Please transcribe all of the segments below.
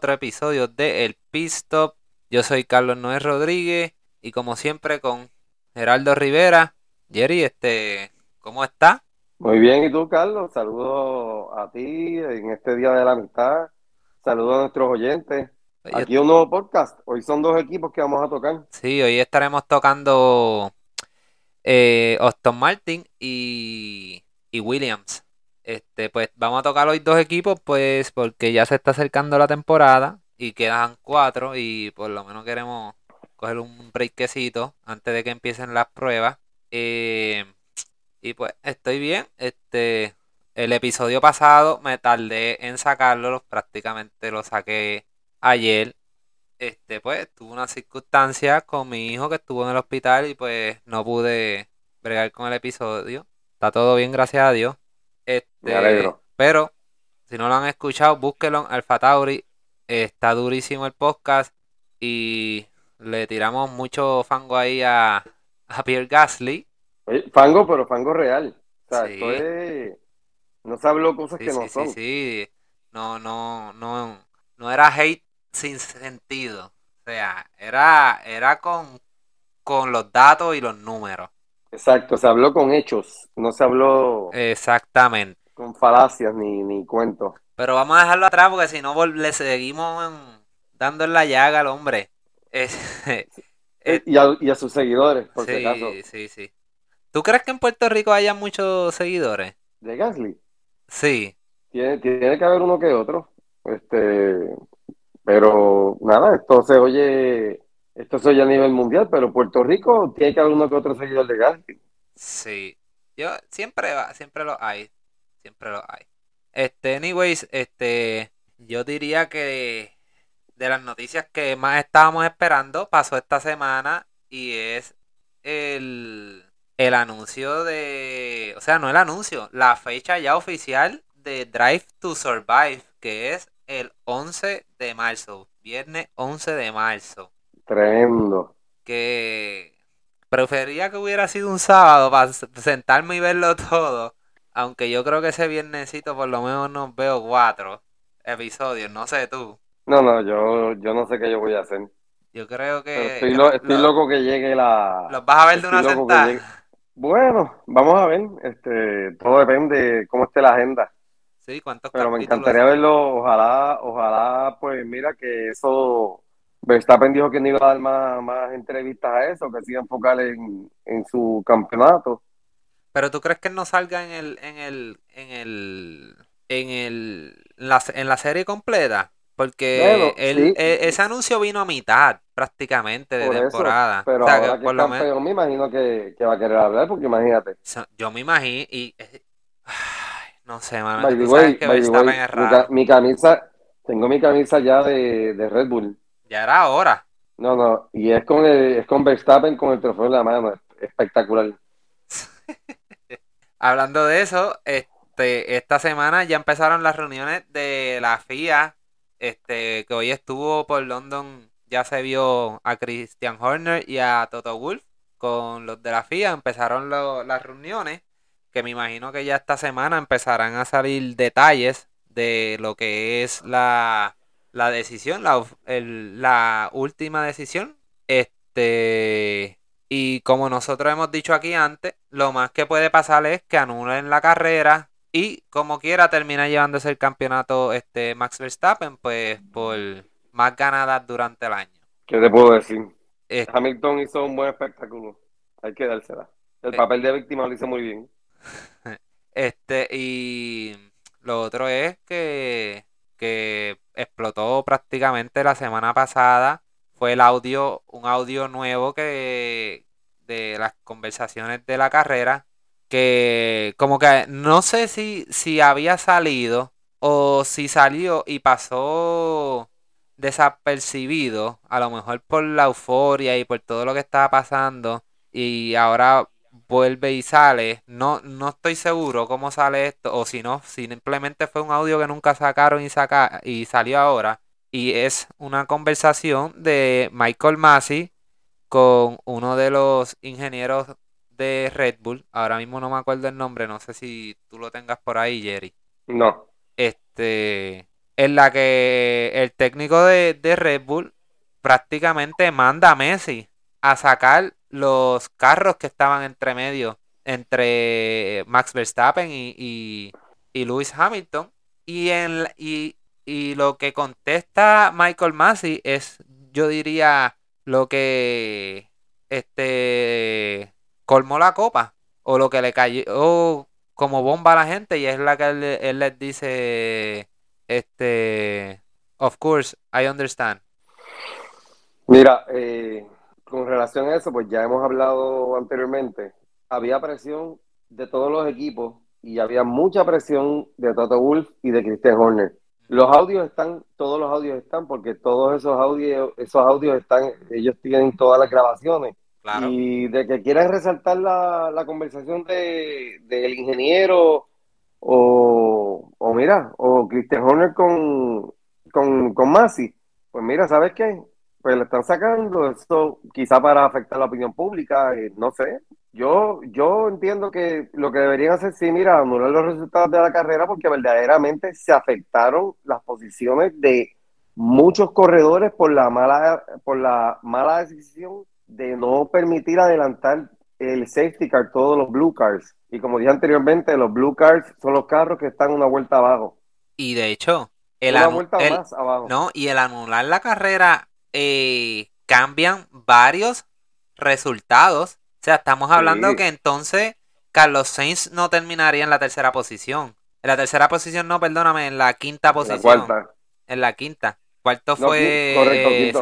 otro episodio de El Pistop. Yo soy Carlos Noé Rodríguez y como siempre con Geraldo Rivera. Jerry, este, ¿cómo está? Muy bien, ¿y tú, Carlos? Saludos a ti en este Día de la Amistad. Saludos a nuestros oyentes. Aquí un nuevo podcast. Hoy son dos equipos que vamos a tocar. Sí, hoy estaremos tocando eh, Austin Martin y, y Williams. Este, pues vamos a tocar hoy dos equipos, pues porque ya se está acercando la temporada y quedan cuatro y por lo menos queremos coger un breakcito antes de que empiecen las pruebas. Eh, y pues estoy bien. Este, el episodio pasado me tardé en sacarlo, prácticamente lo saqué ayer. Este, pues tuve una circunstancia con mi hijo que estuvo en el hospital y pues no pude bregar con el episodio. Está todo bien, gracias a Dios. Este, Pero si no lo han escuchado, búsquelo en Alfa Tauri. Está durísimo el podcast y le tiramos mucho fango ahí a, a Pierre Gasly. fango, pero fango real. O sea, esto es... No se habló cosas que no son. Sí, sí, no, no, no, no era hate sin sentido. O sea, era, era con, con los datos y los números. Exacto, se habló con hechos, no se habló exactamente con falacias ni, ni cuentos. Pero vamos a dejarlo atrás porque si no le seguimos dando en la llaga al hombre. Eh, y, a, sus seguidores, por sí, si Sí, sí, ¿Tú crees que en Puerto Rico haya muchos seguidores? ¿De Gasly? Sí. Tiene, tiene que haber uno que otro. Este, pero nada, esto se oye, esto se oye a nivel mundial, pero Puerto Rico tiene que haber uno que otro seguidor de Gasly. Sí. Yo siempre va, siempre lo hay. Siempre lo hay. Este, anyways, este, yo diría que de las noticias que más estábamos esperando pasó esta semana y es el, el anuncio de, o sea, no el anuncio, la fecha ya oficial de Drive to Survive, que es el 11 de marzo, viernes 11 de marzo. Tremendo. Que prefería que hubiera sido un sábado para sentarme y verlo todo, aunque yo creo que ese viernesito por lo menos nos veo cuatro episodios, no sé tú. No, no, yo, yo no sé qué yo voy a hacer. Yo creo que... estoy, loco que llegue la... ¿Los vas a ver de una sentada? Bueno, vamos a ver. Este, todo depende de cómo esté la agenda. Sí, cuántos Pero me encantaría verlo. Ojalá, ojalá, pues mira que eso... Verstappen dijo que no iba a dar más, más entrevistas a eso, que se iba a enfocar en, en su campeonato. Pero tú crees que no salga en el, en el, en el, en el, la, en la serie completa? Porque e, ese anuncio vino a mitad prácticamente de temporada. pero ahora que, por lo menos, me imagino que, va a querer hablar, porque imagínate. Yo me imagino y... no sé, mano. mi, camisa, tengo mi camisa ya de, Red Bull. Ya era hora. No, no, y es con, el, es con Verstappen con el trofeo en la mano. Espectacular. Hablando de eso, este, esta semana ya empezaron las reuniones de la FIA este, que hoy estuvo por London, ya se vio a Christian Horner y a Toto Wolf con los de la FIA, empezaron las reuniones, que me imagino que ya esta semana empezarán a salir detalles de lo que es la, la decisión, la, la última decisión. Este, y como nosotros hemos dicho aquí antes, lo más que puede pasar es que anulen la carrera, y como quiera termina llevándose el campeonato este Max Verstappen, pues por más ganadas durante el año. ¿Qué te puedo decir? Hamilton hizo un buen espectáculo. Hay que dársela. El eh. papel de víctima lo hizo muy bien. Este, y lo otro es que, que explotó prácticamente la semana pasada. Fue el audio, un audio nuevo que de las conversaciones de la carrera que como que no sé si, si había salido o si salió y pasó desapercibido, a lo mejor por la euforia y por todo lo que estaba pasando y ahora vuelve y sale. No, no estoy seguro cómo sale esto o si no, simplemente fue un audio que nunca sacaron y, saca, y salió ahora. Y es una conversación de Michael Massey con uno de los ingenieros de Red Bull. Ahora mismo no me acuerdo el nombre, no sé si tú lo tengas por ahí, Jerry. No. Este, en la que el técnico de, de Red Bull prácticamente manda a Messi a sacar los carros que estaban entre medio entre Max Verstappen y, y, y Lewis Hamilton. Y, en, y, y lo que contesta Michael Massey es, yo diría, lo que este colmó la copa o lo que le cayó como bomba a la gente y es la que él, él les dice este of course I understand Mira, eh, con relación a eso, pues ya hemos hablado anteriormente, había presión de todos los equipos y había mucha presión de Toto Wolf y de Christian Horner. Los audios están, todos los audios están, porque todos esos audios, esos audios están, ellos tienen todas las grabaciones. Y de que quieran resaltar la, la conversación de, del ingeniero o, o mira, o Christian Horner con, con, con Masi, pues mira, ¿sabes qué? pues le están sacando eso quizá para afectar la opinión pública, eh, no sé. Yo, yo entiendo que lo que deberían hacer, sí, mira, anular los resultados de la carrera porque verdaderamente se afectaron las posiciones de muchos corredores por la mala, por la mala decisión de no permitir adelantar el safety car, todos los blue cars. Y como dije anteriormente, los blue cars son los carros que están una vuelta abajo. Y de hecho, el, una vuelta más abajo. No, y el anular la carrera eh, cambian varios resultados. O sea, estamos hablando que entonces Carlos Sainz no terminaría en la tercera posición. En la tercera posición, no, perdóname, en la quinta posición. En la cuarta. En la quinta. Cuarto fue. correcto, quinto,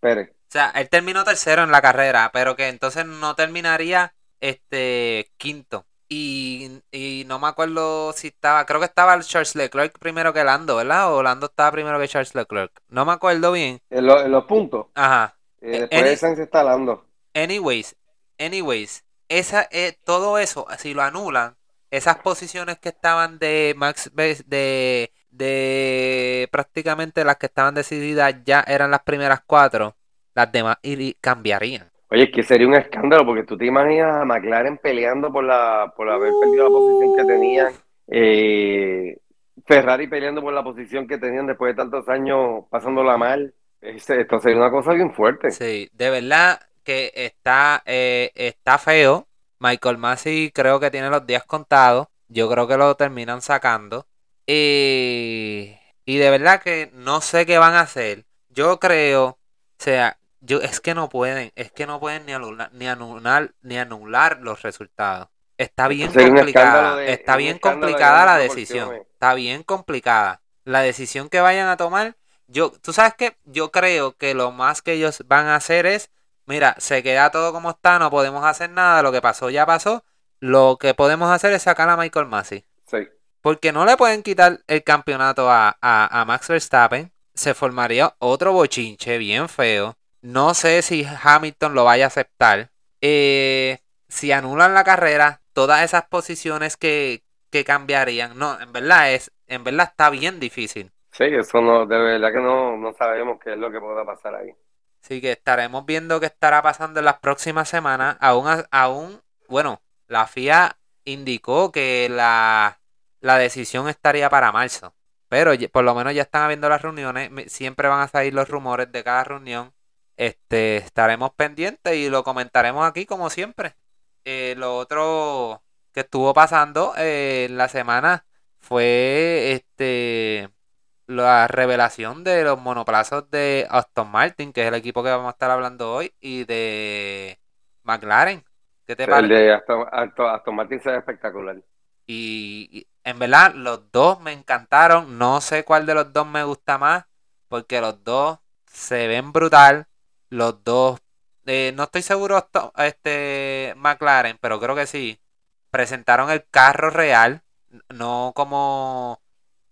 Pérez. O sea, él terminó tercero en la carrera, pero que entonces no terminaría este quinto. Y, no me acuerdo si estaba, creo que estaba Charles Leclerc primero que Lando, ¿verdad? O Lando estaba primero que Charles Leclerc. No me acuerdo bien. En, los puntos. Ajá. Eh, después de está Lando. Anyways, anyways, esa, eh, todo eso, si lo anulan, esas posiciones que estaban de Max de, de prácticamente las que estaban decididas ya eran las primeras cuatro, las demás cambiarían. Oye, es que sería un escándalo porque tú te imaginas a McLaren peleando por la por haber perdido la posición que tenían, eh, Ferrari peleando por la posición que tenían después de tantos años pasándola mal. Esto sería una cosa bien fuerte. Sí, de verdad que está, eh, está feo. Michael Massey creo que tiene los días contados. Yo creo que lo terminan sacando. y de verdad que no sé qué van a hacer. Yo creo, o sea, yo es que no pueden, es que no pueden ni anular, ni anular, ni anular los resultados. Está bien complicada, está bien complicada la decisión. Está bien complicada. La decisión que vayan a tomar, yo, tú sabes que yo creo que lo más que ellos van a hacer es, mira, se queda todo como está, no podemos hacer nada, lo que pasó ya pasó. Lo que podemos hacer es sacar a Michael Massey. Sí. Porque no le pueden quitar el campeonato a, a, a Max Verstappen. Se formaría otro bochinche bien feo. No sé si Hamilton lo vaya a aceptar. Eh, si anulan la carrera, todas esas posiciones que, cambiarían. No, en verdad es, en verdad está bien difícil. Sí, eso no, de verdad que no, no sabemos qué es lo que pueda pasar ahí. Así que estaremos viendo qué estará pasando en las próximas semanas. Aún, aún bueno, la FIA indicó que la, la decisión estaría para marzo. Pero por lo menos ya están habiendo las reuniones. Siempre van a salir los rumores de cada reunión. Este, estaremos pendientes y lo comentaremos aquí como siempre. Eh, lo otro que estuvo pasando eh, en la semana fue este la revelación de los monoplazos de Aston Martin, que es el equipo que vamos a estar hablando hoy, y de McLaren. ¿Qué te parece? El de Aston, Martin se ve espectacular. y, en verdad, los dos me encantaron. No sé cuál de los dos me gusta más, porque los dos se ven brutal los dos, eh, no estoy seguro este McLaren, pero creo que sí, presentaron el carro real, no como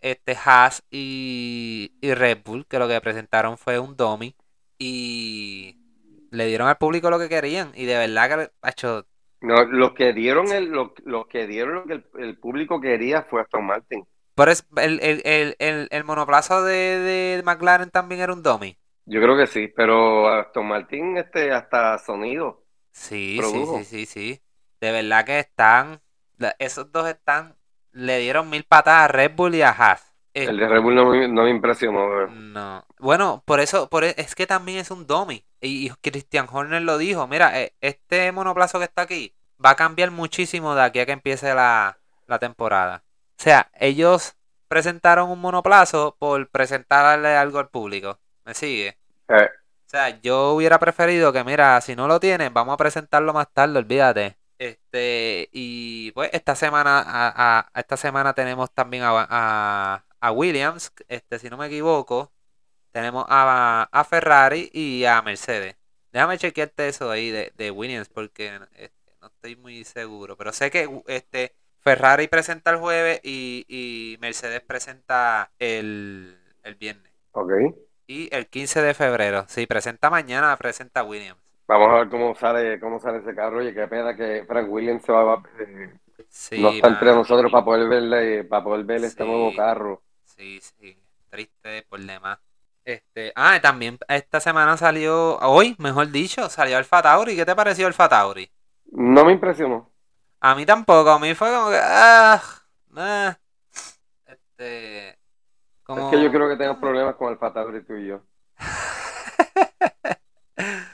este Haas y, Red Bull, que lo que presentaron fue un dummy y le dieron al público lo que querían y de verdad que hecho no, lo que dieron el, lo, que dieron lo que el, público quería fue Aston Martin. Pero es, el, el, el, el monoplazo de, de McLaren también era un dummy. Yo creo que sí, pero Aston Martin este hasta sonido. Sí, sí, sí, sí, sí. De verdad que están, esos dos están, le dieron mil patadas a Red Bull y a Haas. el de Red Bull no, me impresionó. No. Bueno, por eso, por e, es que también es un dummy. Y, Christian Horner lo dijo. Mira, e, este monoplazo que está aquí va a cambiar muchísimo de aquí a que empiece la, temporada. O sea, ellos presentaron un monoplazo por presentarle algo al público. ¿Me sigue? Eh. O sea, yo hubiera preferido que, mira, si no lo tienen, vamos a presentarlo más tarde, olvídate. Este, y pues esta semana, a, esta semana tenemos también a, a, Williams, este, si no me equivoco, tenemos a, a Ferrari y a Mercedes. Déjame chequearte eso ahí de, de Williams porque este, no estoy muy seguro. Pero sé que este Ferrari presenta el jueves y, y Mercedes presenta el, el viernes. Ok. Y el 15 de febrero. Si presenta mañana, presenta Williams. Vamos a ver cómo sale, cómo sale ese carro. Oye, qué pena que Frank Williams se va, eh, no está entre nosotros para poder verle, para poder ver este nuevo carro. Sí, sí, triste por demás. Este, ah, también esta semana salió, hoy, mejor dicho, salió el Fatauri. ¿Qué te pareció el Fatauri? No me impresionó. A mí tampoco, a mí fue como que, ah, ah este, Es que yo creo que tengo problemas con el Fatauri tú y yo.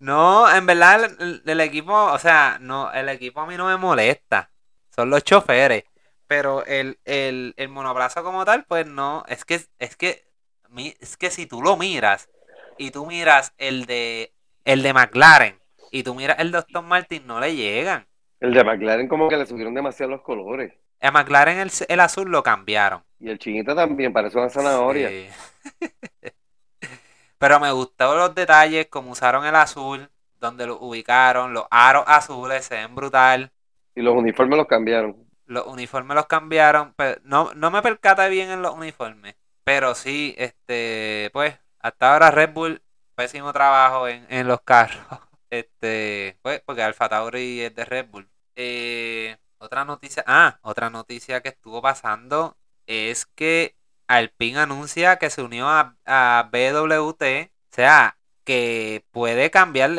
No, en verdad el, equipo, o sea, no, el equipo a mí no me molesta. Son los choferes. Pero el, el, el monoplazo como tal, pues no. Es que, es que, es que si tú lo miras y tú miras el de el de McLaren y tú miras el de Aston Martin, no le llegan. El de McLaren como que le subieron demasiado los colores. A McLaren el, el azul lo cambiaron. Y el chinito también, parece una zanahoria. Pero me gustaron los detalles, como usaron el azul, donde lo ubicaron, los aros azules se ven brutal. Y los uniformes los cambiaron. Los uniformes los cambiaron, pero no, no me percata bien en los uniformes. Pero sí, este, pues, hasta ahora Red Bull, pésimo trabajo en, en los carros. Este, pues, porque Alfa Tauri es de Red Bull. Eh, otra noticia, ah, otra noticia que estuvo pasando es que Alpine anuncia que se unió a, BWT, o sea, que puede cambiar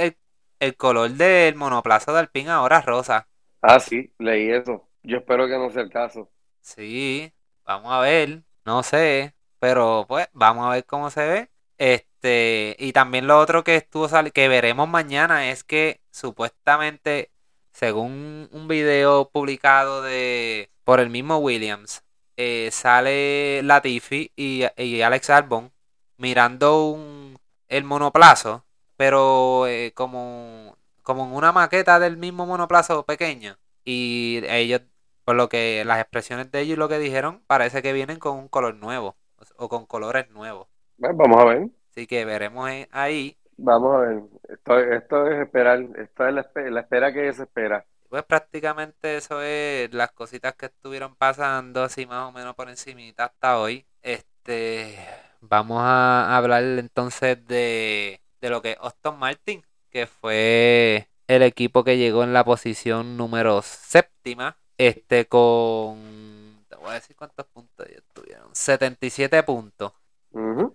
el, color del monoplazo de Alpine ahora rosa. Ah, sí, leí eso. Yo espero que no sea el caso. Sí, vamos a ver, no sé, pero pues vamos a ver cómo se ve. Este, y también lo otro que estuvo que veremos mañana es que supuestamente, según un video publicado de por el mismo Williams, eh, sale Latifi y, y, Alex Albon mirando un, el monoplazo, pero eh, como, como en una maqueta del mismo monoplazo pequeño. Y ellos, por lo que las expresiones de ellos y lo que dijeron, parece que vienen con un color nuevo o con colores nuevos. vamos a ver. Así que veremos ahí. Vamos a ver. Esto, esto es esperar, esto es la, la espera que se espera pues prácticamente eso es las cositas que estuvieron pasando así más o menos por encimita hasta hoy. Este, vamos a hablar entonces de, de lo que es Austin Martin, que fue el equipo que llegó en la posición número séptima, este con, te voy a decir cuántos puntos ya tuvieron, 77 puntos.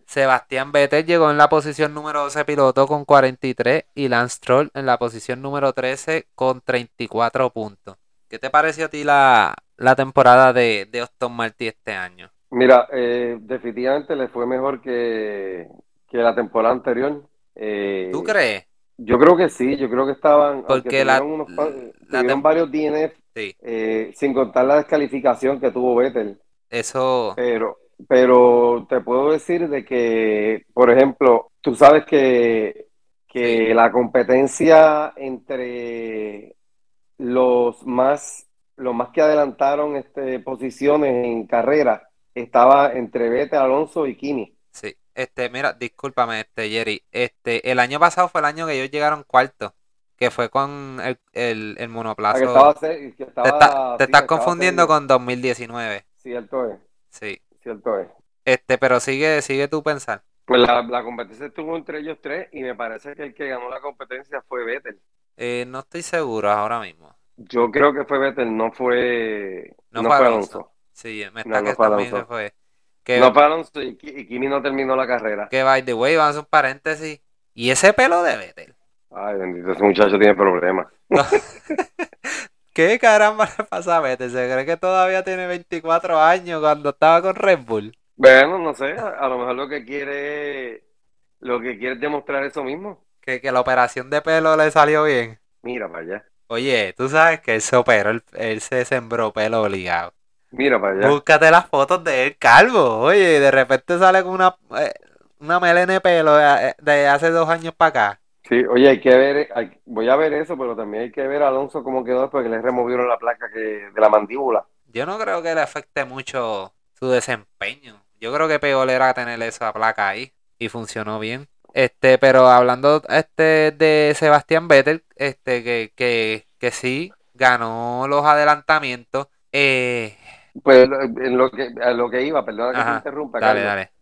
Sebastián Vettel llegó en la posición número 12 piloto con 43 y Lance Troll en la posición número 13 con 34 puntos. ¿Qué te pareció a ti la, temporada de, de Aston Martin este año? Mira, eh, definitivamente le fue mejor que, la temporada anterior. Eh, ¿Tú crees? Yo creo que sí, yo creo que estaban. Porque la, unos, varios DNF, eh, sin contar la descalificación que tuvo Vettel. Eso. Pero, pero te puedo decir de que, por ejemplo, tú sabes que, que la competencia entre los más, los más que adelantaron este, posiciones en carrera estaba entre Vettel, Alonso y Kimi. Sí, este, mira, discúlpame, este, Jerry, este, el año pasado fue el año que ellos llegaron cuarto, que fue con el, el, el monoplazo. Ah, te, estás confundiendo con 2019. Cierto es. Sí. Cierto es. Este, pero sigue, sigue tú pensar. Pues la, competencia estuvo entre ellos tres y me parece que el que ganó la competencia fue Vettel. Eh, no estoy seguro ahora mismo. Yo creo que fue Vettel, no fue, no, fue Alonso. Sí, me está que también fue. Que, no fue Alonso y, Kimi no terminó la carrera. Que by the way, vamos a un paréntesis. ¿Y ese pelo de Vettel? Ay, bendito, ese muchacho tiene problemas. ¿Qué caramba le pasa a Vettel? ¿Se cree que todavía tiene 24 años cuando estaba con Red Bull? Bueno, no sé, a, lo mejor lo que quiere, lo que quiere es demostrar eso mismo. Que, que la operación de pelo le salió bien. Mira para allá, Oye, tú sabes que él se operó, él, él se sembró pelo obligado. mira para allá. Búscate las fotos de él calvo. Oye, de repente sale con una, eh, una melena de pelo de, de hace dos años para acá. Sí, oye, hay que ver, hay- voy a ver eso, pero también hay que ver a Alonso cómo quedó después que le removieron la placa que, de la mandíbula. Yo no creo que le afecte mucho su desempeño. Yo creo que peor era tener esa placa ahí y funcionó bien. Este, pero hablando este de Sebastián Vettel, este que, que, que sí ganó los adelantamientos. Eh, Pues en lo que, a lo que iba, perdona que te Ajá, interrumpa, dale, Carlos. dale.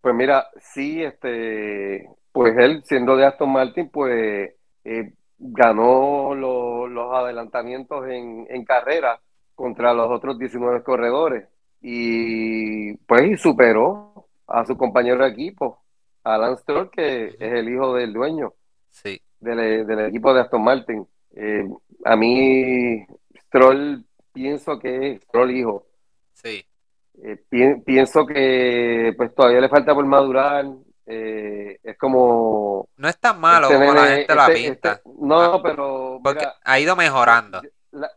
Pues mira, sí, este, pues él siendo de Aston Martin, pues eh, ganó lo- los adelantamientos en, en carrera contra los otros 19 corredores y pues superó a su compañero de equipo, a Lance Stroll, que es el hijo del dueño Sí, del, del equipo de Aston Martin. Eh, a mí, Stroll, pienso que es Stroll hijo. sí. Eh, pi- pienso que pues todavía le falta por madurar. Eh, es como No es tan malo este como la nene- gente la este- pinta. este- no, Ah, pero Porque mira, ha ido mejorando. la-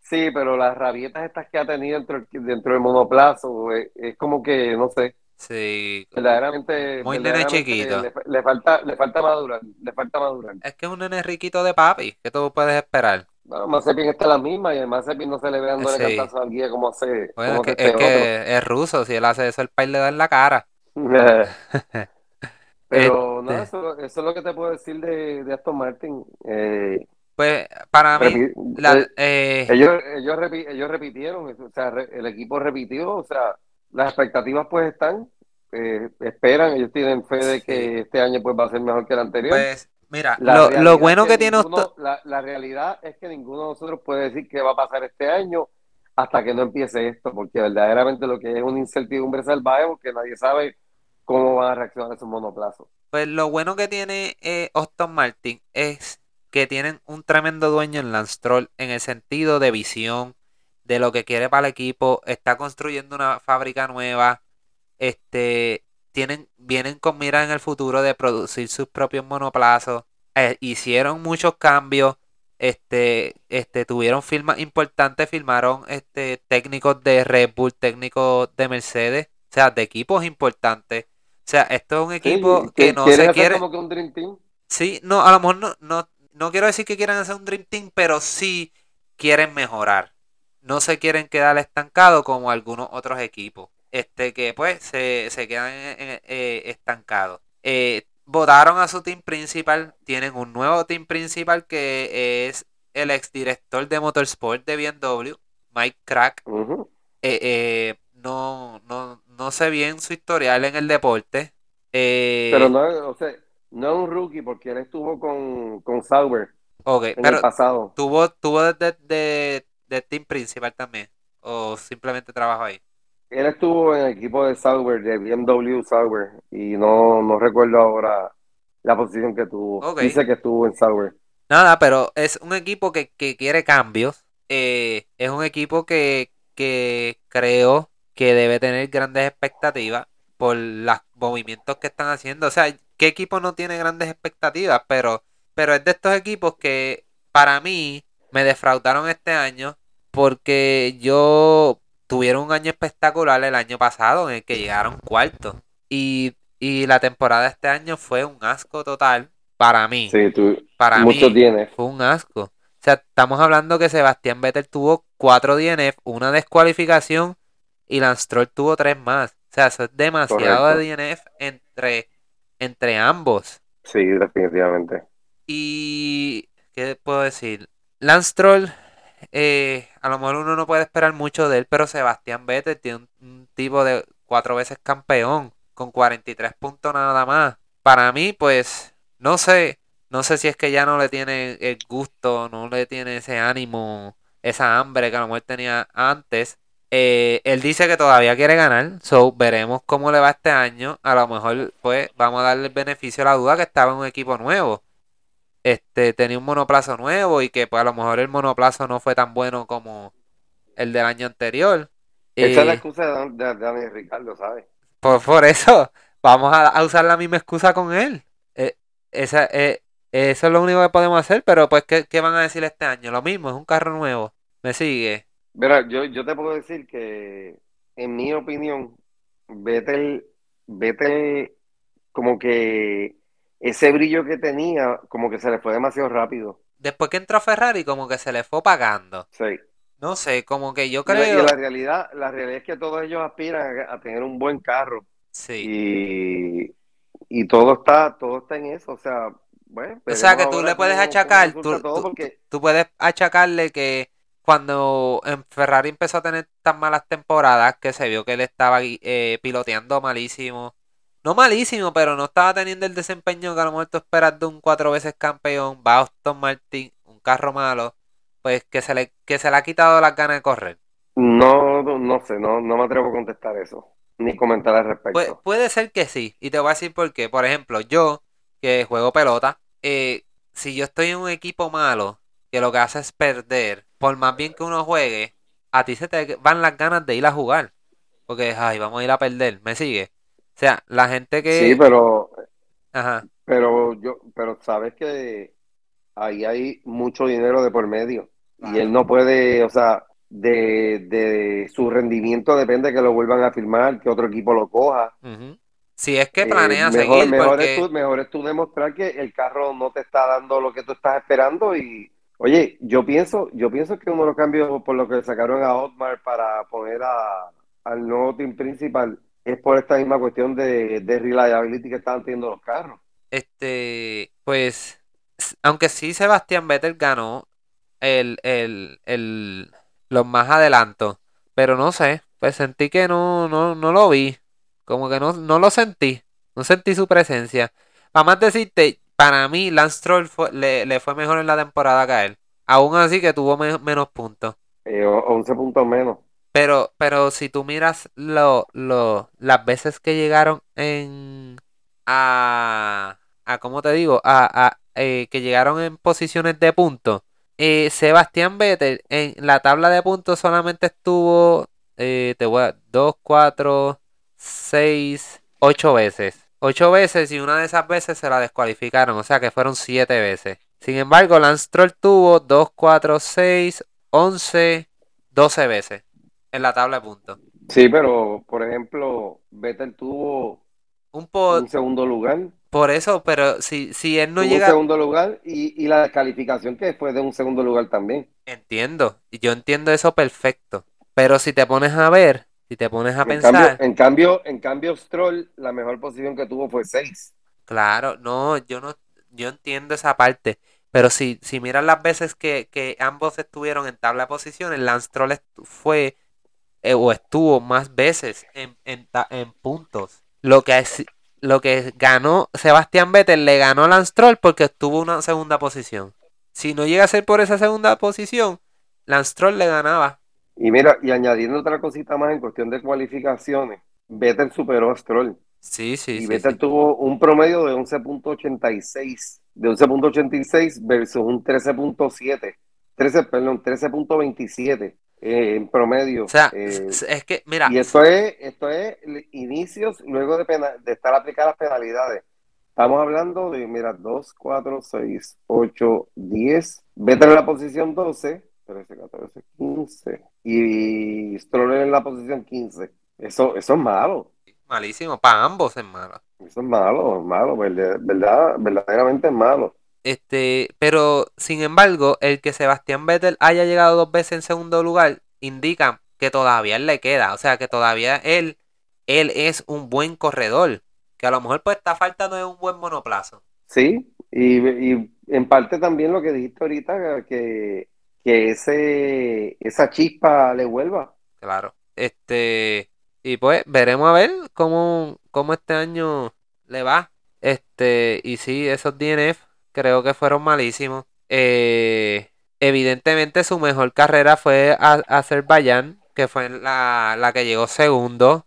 sí, pero las rabietas estas que ha tenido dentro, dentro del monoplazo, eh, es como que, no sé, Sí. verdaderamente, Muy nene verdaderamente chiquito. Le, le falta, le falta madurar, le falta madurar. Es que es un nene riquito de papi. ¿Qué tú puedes esperar? Bueno, Mazepin está la misma y el Mazepin no se le ve dándole Sí. cantazo al guía como hace, Bueno, es como que, es este que es ruso. Si él hace eso, el país le da en la cara. Pero nada, Este. eso, eso es lo que te puedo decir de, de Aston Martin. Eh, Pues para mí, la- eh, eh, ellos, ellos, repi- ellos repitieron, o sea, re- el equipo repitió, o sea, las expectativas pues están, eh, esperan, ellos tienen fe de que este año pues va a ser mejor que el anterior. pues mira, lo, es bueno que tiene ninguno- la, la realidad es que ninguno de nosotros puede decir qué va a pasar este año hasta que no empiece esto, porque verdaderamente lo que es una incertidumbre salvaje, porque nadie sabe cómo van a reaccionar esos monoplazos. Pues lo bueno que tiene eh, Aston Martin es que tienen un tremendo dueño en Lance Stroll en el sentido de visión, de lo que quiere para el equipo, está construyendo una fábrica nueva, este, tienen, vienen con mira en el futuro de producir sus propios monoplazos, eh, hicieron muchos cambios, este, este, tuvieron firmas importantes, firmaron este técnicos de Red Bull, técnicos de Mercedes, o sea, de equipos importantes. O sea, esto es un equipo Sí, que no ¿quieres se hacer quiere. como que un Dream Team? Sí, no, a lo mejor no, no, no quiero decir que quieran hacer un Dream Team, pero sí quieren mejorar. No se quieren quedar estancados como algunos otros equipos. Este que pues se, se quedan eh, estancados. Eh, votaron a su team principal. Tienen un nuevo team principal que es el exdirector de Motorsport de BMW, Mike Crack. Eh, eh, no, no, no sé bien su historial en el deporte. Eh, Pero no, o sea, no es un rookie porque él estuvo con, con Sauber ok, en pero el pasado. ¿Tuvo, tuvo de, de, de team principal también? ¿O simplemente trabajó ahí? Él estuvo en el equipo de Sauber, de BMW Sauber, y no, no recuerdo ahora la posición que tuvo. Dice que estuvo en Sauber. Nada, pero es un equipo que, que quiere cambios. eh, es un equipo que, que creo que debe tener grandes expectativas por los movimientos que están haciendo. O sea, ¿qué equipo no tiene grandes expectativas? Pero, pero es de estos equipos que para mí me defraudaron este año porque yo tuvieron un año espectacular el año pasado en el que llegaron cuarto. Y, y la temporada de este año fue un asco total para mí. Sí, tú, Para mucho mí tiene. fue un asco. O sea, estamos hablando que Sebastián Vettel tuvo cuatro DNF, una descualificación y Lance Stroll tuvo tres más. O sea, eso es demasiado de DNF entre, entre ambos. Sí, definitivamente. Y, ¿qué puedo decir? Lance Stroll, eh, a lo mejor uno no puede esperar mucho de él, pero Sebastián Vettel tiene un, un tipo de cuatro veces campeón, con 43 puntos nada más. Para mí, pues, no sé, no sé si es que ya no le tiene el gusto, no le tiene ese ánimo, esa hambre que a lo mejor tenía antes. Eh, él dice que todavía quiere ganar, so veremos cómo le va este año. A lo mejor, pues, vamos a darle el beneficio a la duda que estaba en un equipo nuevo. este tenía un monoplazo nuevo y que pues a lo mejor el monoplazo no fue tan bueno como el del año anterior. Esa es la Eh, excusa de, Dan- de, de Daniel Ricardo, ¿sabes? por, por eso, vamos a, a usar la misma excusa con él. Eh, esa, eh, eso es lo único que podemos hacer, pero pues, ¿qué, qué van a decir este año? Lo mismo, es un carro nuevo. ¿Me sigue? Verá, yo, yo te puedo decir que, en mi opinión, Vettel, Vettel, como que ese brillo que tenía, como que se le fue demasiado rápido. Después que entró Ferrari, como que se le fue pagando. Sí. No sé, como que yo la, y creo. la realidad, la realidad es que todos ellos aspiran a, a tener un buen carro. Sí. Y, y todo está, todo está en eso. O sea, bueno, O sea, que tú le puedes achacar, tú, tú- porque tú puedes achacarle que cuando en Ferrari empezó a tener tan malas temporadas que se vio que él estaba eh, piloteando malísimo. No malísimo, pero no estaba teniendo el desempeño que a lo mejor tú esperas de un cuatro veces campeón, va Aston Martin, un carro malo, pues que se le, que se le ha quitado las ganas de correr. no, no sé, no, no me atrevo a contestar eso, ni comentar al respecto. Pu- puede ser que sí, y te voy a decir por qué. Por ejemplo, yo, que juego pelota, eh, si yo estoy en un equipo malo, que lo que hace es perder, por más bien que uno juegue, a ti se te van las ganas de ir a jugar. Porque, ay, vamos a ir a perder, ¿me sigue? O sea, la gente que... Sí, pero, Ajá, pero yo, pero sabes que ahí hay mucho dinero de por medio. Y él no puede, o sea, de, de su rendimiento depende que lo vuelvan a firmar, que otro equipo lo coja. Si es que Eh, planea mejor, seguir, mejor porque... es tú, mejor es tú demostrar que el carro no te está dando lo que tú estás esperando y oye, yo pienso, yo pienso que uno de los cambios por lo que sacaron a Otmar para poner a, al nuevo team principal es por esta misma cuestión de, de reliability que estaban teniendo los carros. Este, pues, aunque sí Sebastián Vettel ganó el, el, el, los más adelantos, pero no sé, pues sentí que no, no, no lo vi, como que no, no lo sentí, no sentí su presencia. Vamos a decirte, para mí Lance Stroll fue- le, le fue mejor en la temporada que a él, aún así que tuvo me- menos puntos. Eh, o- 11 puntos menos. Pero, pero si tú miras lo, lo, las veces que llegaron en a, a ¿cómo te digo? A, a, eh, que llegaron en posiciones de puntos. eh, Sebastián Vettel en la tabla de puntos solamente estuvo eh, te voy a 2, 4, 6, 8 veces. 8 veces y una de esas veces se la descualificaron, o sea que fueron 7 veces. Sin embargo, Lance tuvo 2, 4, 6, 11, 12 veces en la tabla de puntos. Sí, pero por ejemplo, Vettel tuvo Un un segundo lugar, por eso, pero si, si él no tuvo un llega, segundo lugar y, y la descalificación que fue de un segundo lugar también. entiendo, y yo entiendo eso perfecto. Pero si te pones a ver, si te pones a En cambio, pensar, en cambio, en cambio, Stroll, la mejor posición que tuvo fue 6. claro, no, yo no, yo entiendo esa parte. Pero si, si miras las veces que, que ambos estuvieron en tabla de posiciones, Lance Stroll fue eh, o estuvo más veces en, en, en puntos. Lo que, es, lo que ganó Sebastián Vettel le ganó a Lance Stroll porque estuvo una segunda posición. Si no llega a ser por esa segunda posición, Lance Stroll le ganaba. Y mira, y añadiendo otra cosita más en cuestión de cualificaciones, Vettel superó a Stroll. Sí, sí, y Vettel sí. tuvo un promedio de 11.86, de 11.86 versus un 13.7, 13, perdón, 13.27 eh, en promedio. O sea, Eh, es que, mira, y esto es, esto es inicios luego de, pena- de estar aplicadas las penalidades. Estamos hablando de, mira, 2, 4, 6, 8, 10. Vettel en la posición 12, 13, 14, 15. Y Stroll en la posición 15. Eso, eso es malo. malísimo para ambos, hermano. Eso es malo, es malo, verdad, verdad- verdaderamente es malo. Este, pero sin embargo, el que Sebastián Vettel haya llegado dos veces en segundo lugar indica que todavía él le queda, o sea, que todavía él, él es un buen corredor, que a lo mejor pues está faltando de un buen monoplazo. Sí, y, y en parte también lo que dijiste ahorita, que, que ese, esa chispa le vuelva. Claro. Este, y pues veremos a ver cómo, cómo este año le va. Este, y sí, esos DNF creo que fueron malísimos. Eh, evidentemente su mejor carrera fue a Azerbaiyán, que fue la, la que llegó segundo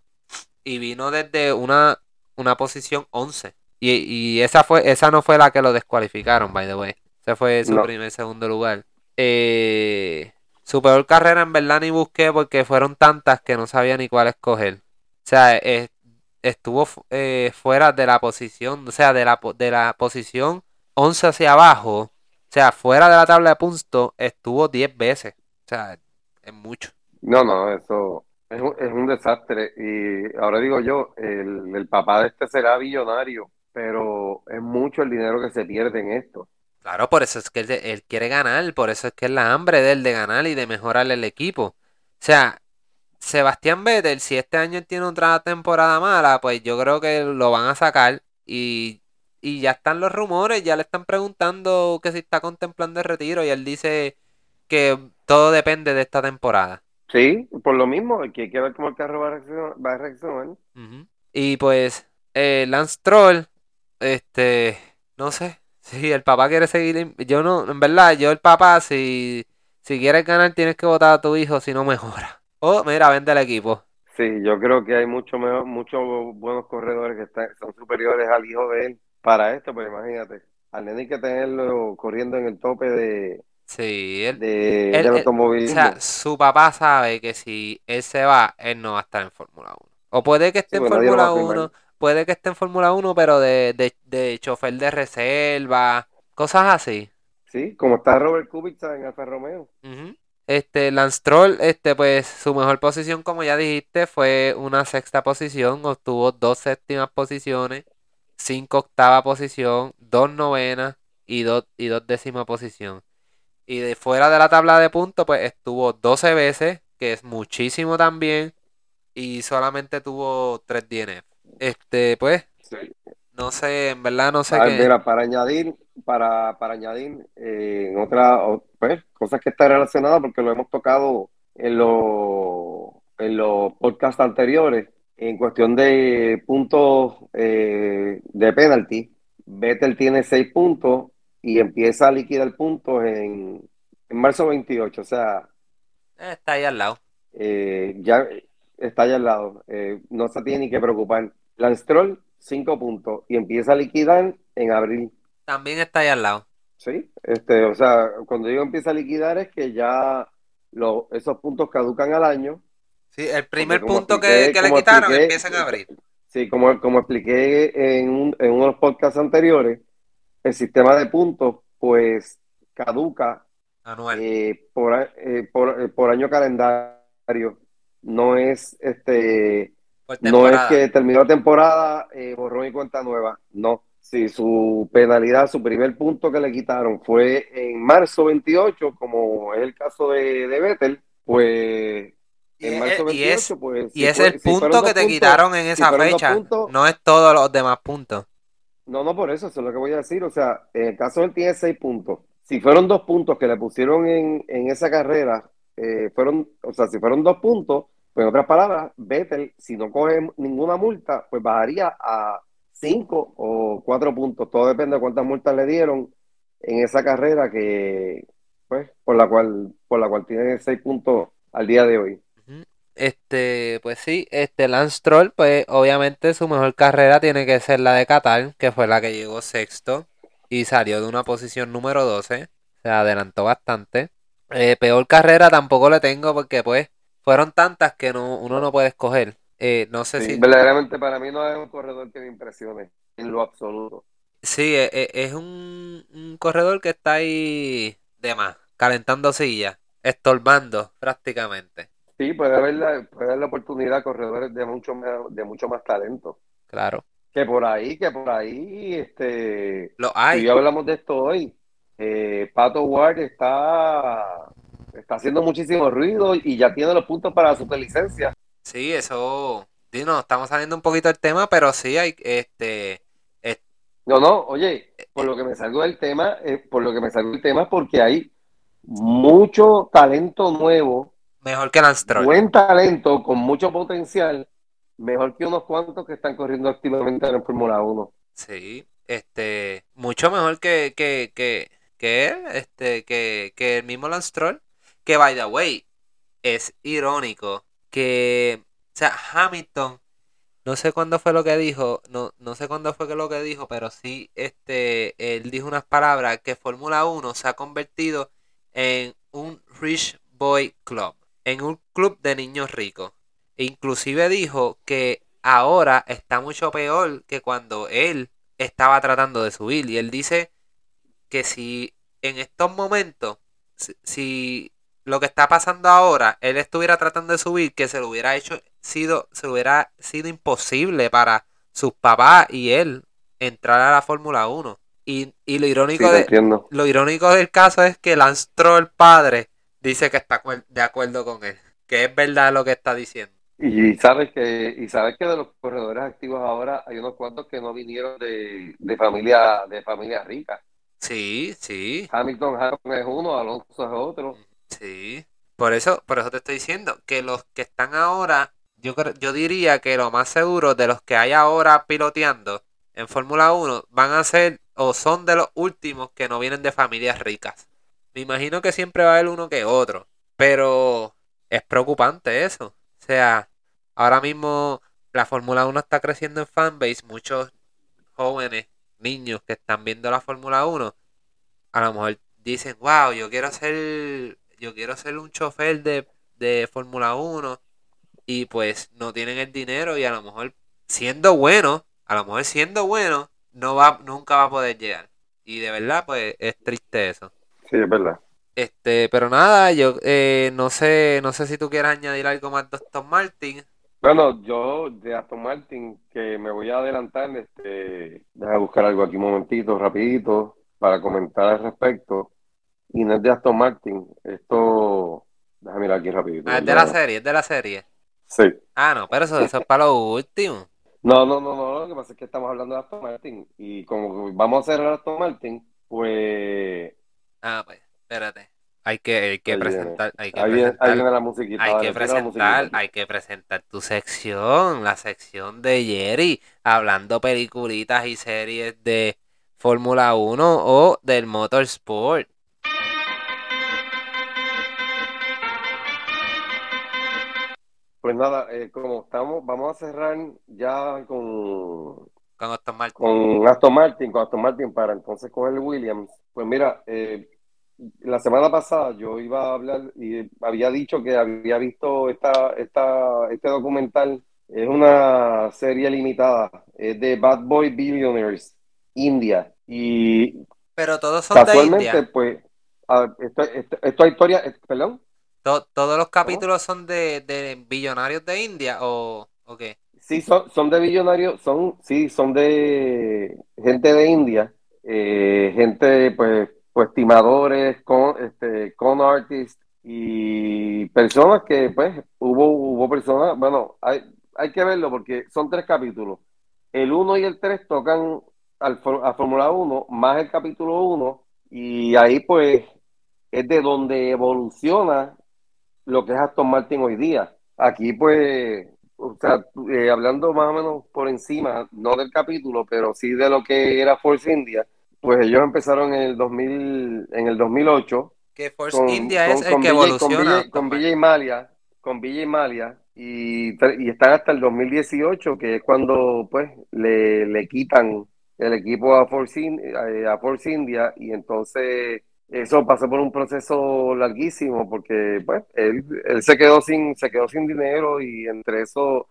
y vino desde una, una posición 11. Y, y esa fue, esa no fue la que lo descualificaron, by the way. Ese fue su No. primer segundo lugar. Eh, su peor carrera en verdad ni busqué porque fueron tantas que no sabía ni cuál escoger. O sea, eh, estuvo eh, fuera de la posición, o sea, de la, de la posición 11 hacia abajo, o sea, fuera de la tabla de puntos, estuvo 10 veces. O sea, es mucho. No, no, eso es un, es un desastre. Y ahora digo yo, el, el papá de este será billonario, pero es mucho el dinero que se pierde en esto. Claro, por eso es que él, él quiere ganar, por eso es que es la hambre de él de ganar y de mejorar el equipo. O sea, Sebastián Vettel, si este año tiene otra temporada mala, pues yo creo que lo van a sacar y, y ya están los rumores, ya le están preguntando que si está contemplando el retiro y él dice que todo depende de esta temporada. Sí, por lo mismo, que, hay que ver cómo el carro va a reaccionar. Va a reaccionar. Ujú. Y pues, eh, Lance Troll, este, no sé, si el papá quiere seguir, yo no, en verdad, yo el papá, si, si quieres ganar, tienes que votar a tu hijo si no mejora. O, mira, vende el equipo. Sí, yo creo que hay mucho mejor- muchos buenos corredores que están, son superiores al hijo de él para esto, pues imagínate, al nene hay que tenerlo corriendo en el tope de, Sí, él, de, él- del él- o sea, su papá sabe que si él se va, él no va a estar en Fórmula 1. O puede que esté Sí, en Fórmula a firmar. 1, puede que esté en Fórmula 1, pero de, de, de chofer de reserva, cosas así. Sí, como está Robert Kubica en Alfa Romeo. Este, Lance Stroll, este, pues su mejor posición, como ya dijiste, fue una sexta posición, obtuvo dos séptimas posiciones, cinco octava posición, dos novenas y dos, y dos décima posición. Y de fuera de la tabla de puntos, pues estuvo 12 veces, que es muchísimo también, y solamente tuvo 3 DNF. Este, pues, Sí. no sé, en verdad no sé qué. mira, para añadir, para, para añadir eh, en otra, pues, cosas que están relacionadas, porque lo hemos tocado en los, en los podcasts anteriores, en cuestión de puntos eh, de penalty, Vettel tiene seis puntos y empieza a liquidar puntos en, en marzo 28, o sea, Eh, está ahí al lado. eh, ya está allá al lado, eh, no se tiene ni que preocupar. Lance Stroll, cinco puntos y empieza a liquidar en abril. También está ahí al lado. Sí, este, o sea, cuando digo empieza a liquidar es que ya lo- esos puntos caducan al año. Sí, el primer punto que, expliqué- que le quitaron expliqué, empieza en abril. Sí, como, como expliqué en, un- en unos podcasts anteriores, el sistema de puntos pues caduca Anual. eh, por, eh, por, eh, por año calendario. No es este Por No es que terminó la temporada, eh, borrón y cuenta nueva. No. Si su penalidad, su primer punto que le quitaron fue en marzo 28, como es el caso de, de Vettel, pues Y en es- marzo y es- 28, pues Y si es fue- el punto que te puntos- quitaron en esa fecha. puntos- No es todos los demás puntos. No, no, por eso, eso es lo que voy a decir. O sea, en el caso de él tiene seis puntos. Si fueron dos puntos que le pusieron en, en esa carrera, eh, fueron, o sea, si fueron dos puntos, pues en otras palabras, Vettel, si no coge ninguna multa, pues bajaría a cinco o cuatro puntos. Todo depende de cuántas multas le dieron en esa carrera que, pues, por la cual, por la cual tiene seis puntos al día de hoy. Este, pues sí, este Lance Stroll, pues obviamente su mejor carrera tiene que ser la de Qatar, que fue la que llegó sexto y salió de una posición número 12, se adelantó bastante. Eh, peor carrera tampoco le tengo porque pues fueron tantas que no, uno no puede escoger. Eh, no sé Sí, si... verdaderamente para mí no es un corredor que me impresione en lo absoluto. Sí, e- e- es un, un corredor que está ahí de más, calentando sillas, estorbando prácticamente. Sí, puede haber la, puede haber la oportunidad a corredores de mucho más, de mucho más talento. Claro. Que por ahí, que por ahí, este, Lo hay. y yo hablamos de esto hoy. Eh, Pato Ward está, está haciendo muchísimo ruido y ya tiene los puntos para la superlicencia. Sí, eso. Sí, no, estamos saliendo un poquito del tema, pero sí hay este. es- No, no, oye, por lo que me salgo del tema, eh, por lo que me salgo del tema es porque hay mucho talento nuevo, mejor que Lance Stroll. buen talento, con mucho potencial, mejor que unos cuantos que están corriendo activamente en la Fórmula 1. Sí, este. Mucho mejor que, que, que, que él, este, que, que el mismo Lance Stroll. Que by the way, es irónico que. O sea, Hamilton no sé cuándo fue lo que dijo, no, no sé cuándo fue lo que dijo, pero sí, este, él dijo unas palabras que Fórmula 1 se ha convertido en un Rich Boy Club, en un club de niños ricos. E inclusive dijo que ahora está mucho peor que cuando él estaba tratando de subir. Y él dice que si en estos momentos, si, lo que está pasando ahora, él estuviera tratando de subir, que se lo hubiera hecho, sido, se hubiera sido imposible para sus papás y él entrar a la Fórmula 1. Y, lo irónico de, lo irónico del caso es que Lance Stroll padre dice que está de acuerdo con él, que es verdad lo que está diciendo. Y sabes que, y sabes que de los corredores activos ahora hay unos cuantos que no vinieron de, familia, de familia rica. Sí, sí. Hamilton, es uno, Alonso es otro. Sí. Por eso, por eso te estoy diciendo que los que están ahora, yo yo diría que lo más seguro de los que hay ahora piloteando en Fórmula 1 van a ser o son de los últimos que no vienen de familias ricas. Me imagino que siempre va a haber uno que otro, pero es preocupante eso. O sea, ahora mismo la Fórmula 1 está creciendo en fanbase. Muchos jóvenes, niños que están viendo la Fórmula 1, a lo mejor dicen, wow, yo quiero ser, yo quiero ser un chofer de, de Fórmula 1 y pues no tienen el dinero y a lo mejor siendo bueno, a lo mejor siendo bueno, no va, nunca va a poder llegar. Y de verdad, pues es triste eso. Sí, es verdad. Este, pero nada, yo eh, no sé, no sé si tú quieres añadir algo más de Aston Martin. Bueno, yo de Aston Martin, que me voy a adelantar, este, deja buscar algo aquí un momentito, rapidito, para comentar al respecto. Y no es de Aston Martin, esto, déjame mirar aquí rapidito. Ah, es de la serie, es de la serie. Sí. Ah, no, pero eso, eso es para lo último. No, no, no, no, lo que pasa es que estamos hablando de Aston Martin y como vamos a hacer Aston Martin, pues... Ah, pues espérate. Hay que, hay que presentar, hay que presentar, hay que presentar, hay que presentar tu sección, la sección de Jerry, hablando peliculitas y series de Fórmula 1 o del Motorsport. Pues nada, eh, como estamos, vamos a cerrar ya con con Aston Martin. Con Aston Martin, con Aston Martin para entonces coger Williams. Pues mira, eh, la semana pasada yo iba a hablar y había dicho que había visto esta, esta, este documental. Es una serie limitada, es de Bad Boy Billionaires, India. Y pero todos son de India. pues, esto, esto, historia, perdón. ¿Todos los capítulos son de, de, billonarios de India o, o qué? Sí, son, son de billonarios, son, sí, son de gente de India, eh, gente pues pues estimadores, con, este, con artists y personas que pues hubo, hubo personas, bueno, hay, hay que verlo porque son tres capítulos. El 1 y el 3 tocan al, a Fórmula 1 más el capítulo 1 y ahí pues es de donde evoluciona lo que es Aston Martin hoy día. Aquí pues, o sea, eh, hablando más o menos por encima, no del capítulo, pero sí de lo que era Force India, pues ellos empezaron en el 2000, en el 2008. Que Force India es el que evoluciona. Con Villa, y Malia, con Villa y Malia, y, están hasta el 2018, que es cuando pues le, quitan el equipo a Force, eh, a Force India, y entonces eso pasó por un proceso larguísimo, porque pues él, se quedó sin, se quedó sin dinero y entre eso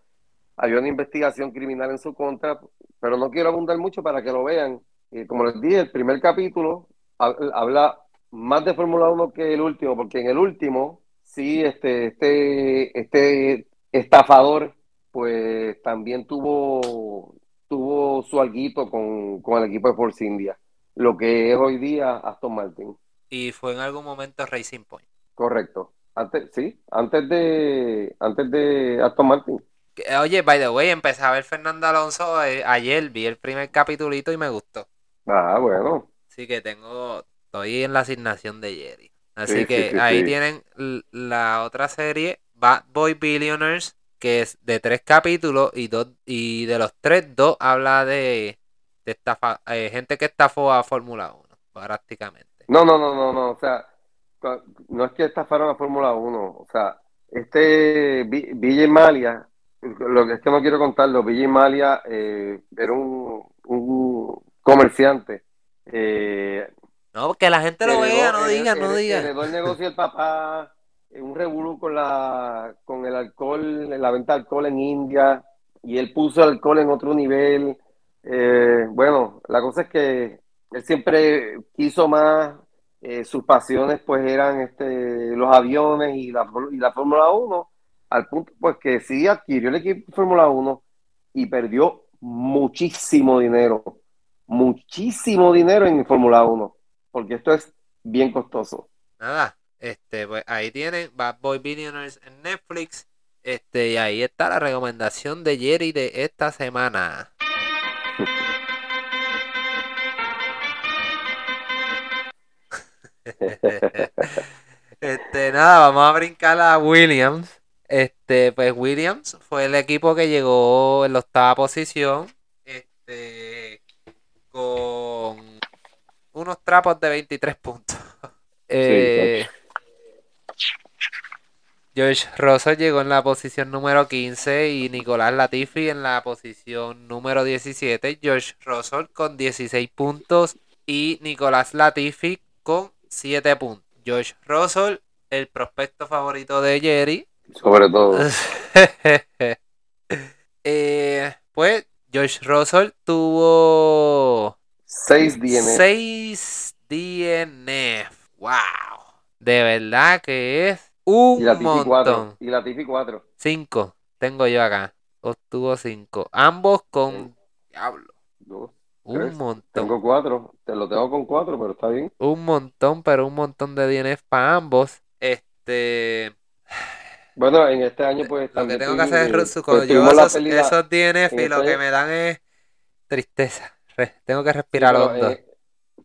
había una investigación criminal en su contra, pero no quiero abundar mucho para que lo vean como les dije, el primer capítulo habla más de Fórmula 1 que el último, porque en el último, sí, este, este, este estafador, pues también tuvo, tuvo su alguito con, con el equipo de Force India, lo que es hoy día Aston Martin. Y fue en algún momento Racing Point. Correcto. Antes, sí, antes de, antes de Aston Martin. Oye, by the way, empecé a ver Fernando Alonso eh, ayer, vi el primer capitulito y me gustó. Ah, bueno. Así que tengo, estoy en la asignación de Jerry. Así que ahí tienen la otra serie, Bad Boy Billionaires, que es de tres capítulos y dos y de los tres, dos habla de, de estafa, eh, gente que estafó a Fórmula 1, prácticamente. No, no, no, no, no, o sea, no es que estafaron a Fórmula 1, o sea, este Villa Malia lo que es que no quiero contarlo, Billy Malia eh, era un, un comerciante. Eh, no, que la gente lo vea, no diga, no diga. Heredó el negocio del papá, un revuelo con, la, con el alcohol, la venta de alcohol en India, y él puso el alcohol en otro nivel. Eh, bueno, la cosa es que él siempre quiso más, eh, sus pasiones pues eran este, los aviones y la, y la Fórmula 1, al punto pues que sí adquirió el equipo de Fórmula 1 y perdió muchísimo dinero, muchísimo dinero en Fórmula 1, porque esto es bien costoso. Nada, este, pues ahí tienen Bad Boy Billionaires en Netflix. Este, y ahí está la recomendación de Jerry de esta semana. este, nada, vamos a brincar a Williams. Este, pues Williams fue el equipo que llegó en la octava posición. Este, con unos trapos de 23 puntos. Eh, George Russell llegó en la posición número 15 y Nicolás Latifi en la posición número 17. George Russell con 16 puntos y Nicolás Latifi con 7 puntos. George Russell, el prospecto favorito de Jerry. Sobre todo. Eh, pues George Russell tuvo 6 DNF. 6 DNF. Wow. De verdad que es un y la montón. 4. Y la Tifi 4. 5 tengo yo acá. Obtuvo 5. Ambos con. Diablo. Dos, Un tres. montón. Tengo 4. Te lo tengo con 4, pero está bien. Un montón, pero un montón de DNF para ambos. Este. Bueno, en este año pues Lo que tengo que hacer es pues, cuando yo esos, esos DNF y lo este- que me dan es tristeza. Tengo que respirar pero, hondo. eh,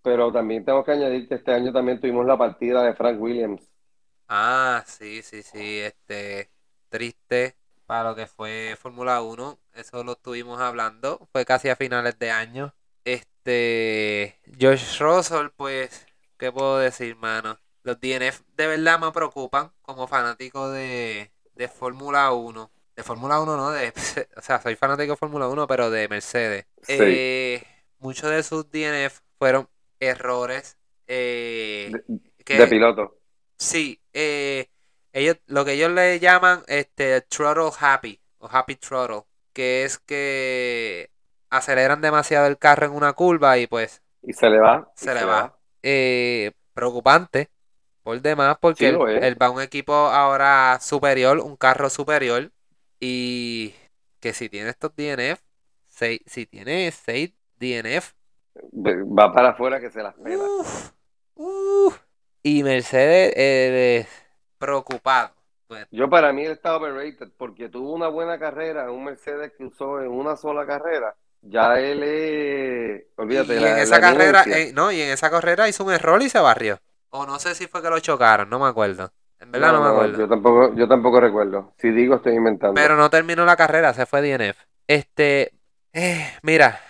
pero también tengo que añadir que este año también tuvimos la partida de Frank Williams. Ah, sí, sí, sí, este, triste para lo que fue Fórmula 1, eso lo estuvimos hablando, fue casi a finales de año. Este, George Russell, pues, ¿qué puedo decir, mano? Los DNF de verdad me preocupan como fanático de, de Fórmula 1. De Fórmula 1 no, de, o sea, soy fanático de Fórmula 1, pero de Mercedes. Sí. Eh, muchos de sus DNF fueron errores. eh, que- De piloto. Sí, eh, ellos, lo que ellos le llaman este throttle happy o happy throttle, que es que aceleran demasiado el carro en una curva y pues Y se le va. se le va. Eh, preocupante por demás porque él, va a un equipo ahora superior, un carro superior y que si tiene estos DNF, seis- si tiene 6 DNF, Va para afuera que se las pela. Uf, uf. Y Mercedes eh, preocupado. Bueno, Yo para mí él está overrated porque tuvo una buena carrera, un Mercedes que usó en una sola carrera. Ya él es, olvídate, y en la esa carrera, eh, no, y en esa carrera hizo un error y se barrió. O no sé si fue que lo chocaron, no me acuerdo. En verdad no, me acuerdo. Yo tampoco, yo tampoco recuerdo. Si digo, estoy inventando. Pero no terminó la carrera, se fue DNF. Este, eh, mira,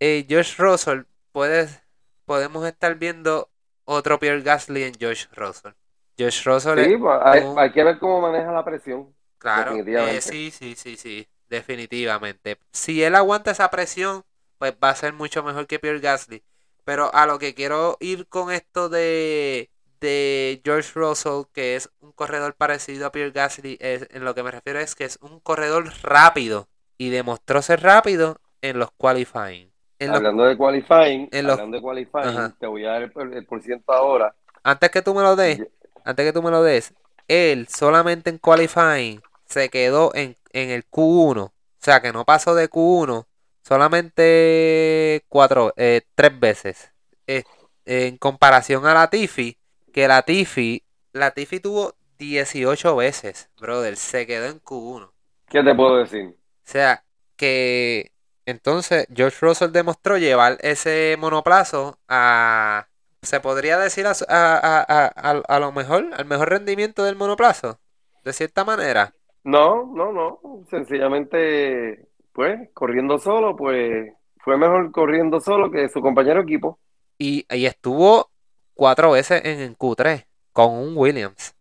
eh, George Russell, puedes, podemos estar viendo otro Pierre Gasly en George Russell. George Russell sí, es- pues, hay, un- hay que ver cómo maneja la presión. Claro, eh, sí, sí, sí, sí, definitivamente. Si él aguanta esa presión, pues va a ser mucho mejor que Pierre Gasly. Pero a lo que quiero ir con esto de, de George Russell, que es un corredor parecido a Pierre Gasly, es, en lo que me refiero es que es un corredor rápido y demostró ser rápido en los qualifying. En los- Hablando de qualifying, en los- hablando de qualifying, Ajá. te voy a dar el, el por ciento ahora. antes que tú me lo des, antes que tú me lo des, él solamente en qualifying se quedó en, en el Q1. O sea, que no pasó de Q1 solamente cuatro, eh, tres veces. Eh, en comparación a la Tiffy, que la Tiffy, la Tiffy tuvo 18 veces, brother, se quedó en Q1. ¿Qué te puedo decir? O sea, que entonces George Russell demostró llevar ese monoplazo a, se podría decir a- a- a- a lo mejor, al mejor rendimiento del monoplazo, de cierta manera. No, no, no. Sencillamente, pues, corriendo solo, pues, fue mejor corriendo solo que su compañero equipo. Y, y estuvo cuatro veces en el Q3 con un Williams.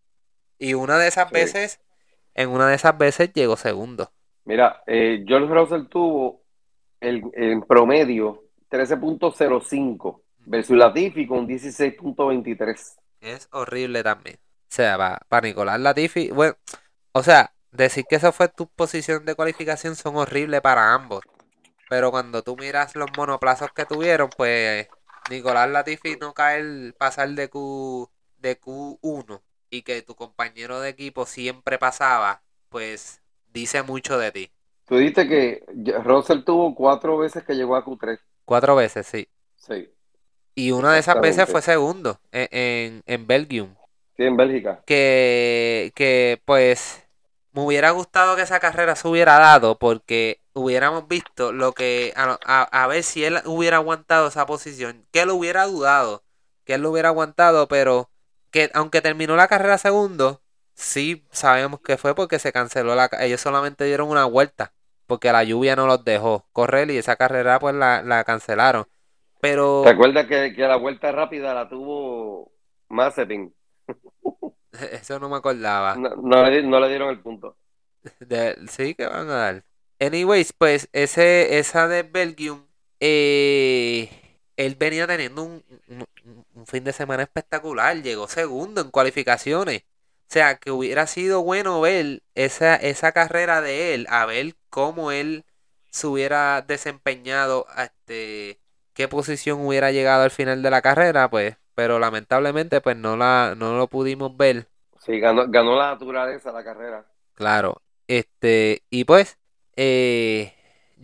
Y una de esas Sí. veces, en una de esas veces llegó segundo. Mira, eh, George Russell tuvo el, en promedio 13.05 versus Latifi con 16.23. Es horrible también. O sea, para, para Nicolás Latifi, bueno, o sea, decir que esa fue tu posición de cualificación son horribles para ambos. Pero cuando tú miras los monoplazos que tuvieron, pues Nicolás Latifi no cae el pasar de Q de Q1 y que tu compañero de equipo siempre pasaba, pues dice mucho de ti. Tú dices que Russell tuvo cuatro veces que llegó a Q3. Cuatro veces, sí. Sí. Y una de esas veces fue segundo en, en, en Belgium. Sí, en Bélgica. Que, que pues me hubiera gustado que esa carrera se hubiera dado porque hubiéramos visto lo que a, a, a, ver si él hubiera aguantado esa posición, que él hubiera dudado, que él lo hubiera aguantado, pero que aunque terminó la carrera segundo, sí sabemos que fue porque se canceló la ellos solamente dieron una vuelta, porque la lluvia no los dejó correr y esa carrera pues la, la cancelaron. Pero ¿Te acuerdas que, la vuelta rápida la tuvo Mazepin? Eso no me acordaba. No, no, le, no le dieron el punto. De, sí, que van a dar. Anyways, pues ese, esa de Belgium, eh, él venía teniendo un, un, un, fin de semana espectacular. Llegó segundo en cualificaciones. O sea, que hubiera sido bueno ver esa, esa carrera de él, a ver cómo él se hubiera desempeñado, este, qué posición hubiera llegado al final de la carrera, pues pero lamentablemente pues no la no lo pudimos ver. Sí, ganó, ganó la naturaleza la carrera. Claro, este y pues eh,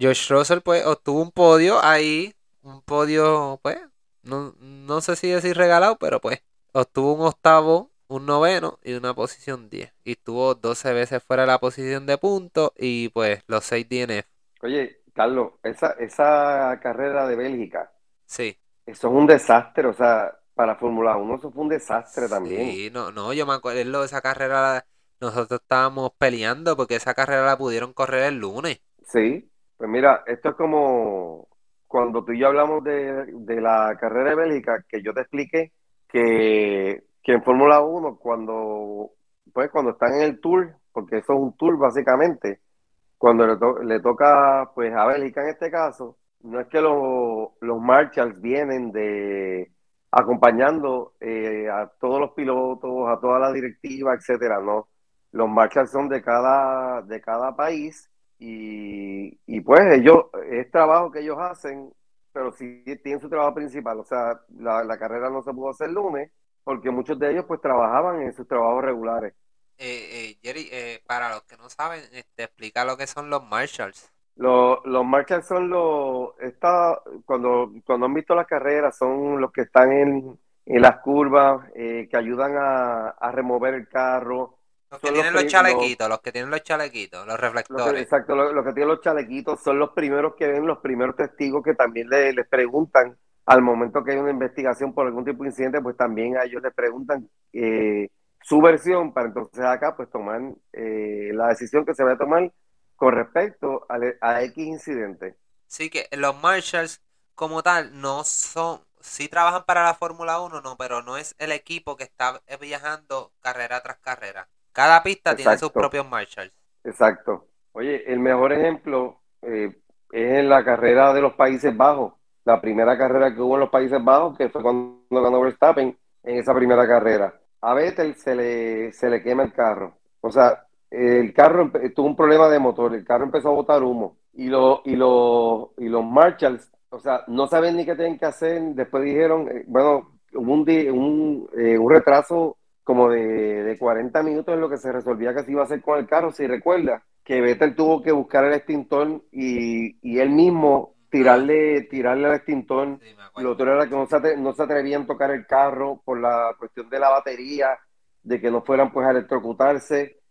Josh Russell pues obtuvo un podio ahí, un podio pues no, no sé si decir regalado, pero pues obtuvo un octavo, un noveno y una posición 10 y estuvo 12 veces fuera de la posición de punto y pues los 6 DNF. Oye, Carlos, esa esa carrera de Bélgica. Sí. Eso es un desastre, o sea, para Fórmula 1 eso fue un desastre también. Sí, no, no, yo me acuerdo de esa carrera, nosotros estábamos peleando porque esa carrera la pudieron correr el lunes. Sí, pues mira, esto es como cuando tú y yo hablamos de, de la carrera de Bélgica, que yo te expliqué que, que en Fórmula 1, cuando, pues, cuando están en el tour, porque eso es un tour básicamente, cuando le, to le toca pues a Bélgica en este caso, no es que los, los Marshalls vienen de acompañando eh, a todos los pilotos, a toda la directiva, etcétera, ¿no? Los marchas son de cada, de cada país y, y, pues ellos, es trabajo que ellos hacen, pero sí tienen su trabajo principal, o sea, la, la carrera no se pudo hacer lunes porque muchos de ellos pues trabajaban en sus trabajos regulares. Eh, eh, Jerry, para los que no saben, este, explica lo que son los marshals. Los, los son los, está, cuando, cuando han visto las carreras, son los que están en, en las curvas, eh, que ayudan a, a, remover el carro. Los que son tienen los, los chalequitos, los, los, que tienen los chalequitos, los reflectores. Los que, exacto, los, los, que tienen los chalequitos son los primeros que ven, los primeros testigos que también le, les preguntan al momento que hay una investigación por algún tipo de incidente, pues también a ellos les preguntan eh, su versión para entonces acá pues tomar eh, la decisión que se va a tomar con respecto a, a X incidente. Sí, que los marshals como tal no son, sí trabajan para la Fórmula 1, no, pero no es el equipo que está viajando carrera tras carrera. Cada pista Exacto. tiene sus propios marshals. Exacto. Oye, el mejor ejemplo eh, es en la carrera de los Países Bajos. La primera carrera que hubo en los Países Bajos, que fue cuando ganó Verstappen en esa primera carrera. A Vettel se le, se le quema el carro. O sea, el carro tuvo un problema de motor, el carro empezó a botar humo. Y, lo, y, lo, y los Marshalls, o sea, no saben ni qué tienen que hacer, después dijeron, eh, bueno, hubo un, un, eh, un retraso como de, de, 40 minutos en lo que se resolvía que se iba a hacer con el carro, si recuerda, que Vettel tuvo que buscar el extintor y, y él mismo tirarle, tirarle al extintor, sí, lo otro era que no se, no se atrevían a tocar el carro por la cuestión de la batería, de que no fueran pues a electrocutarse,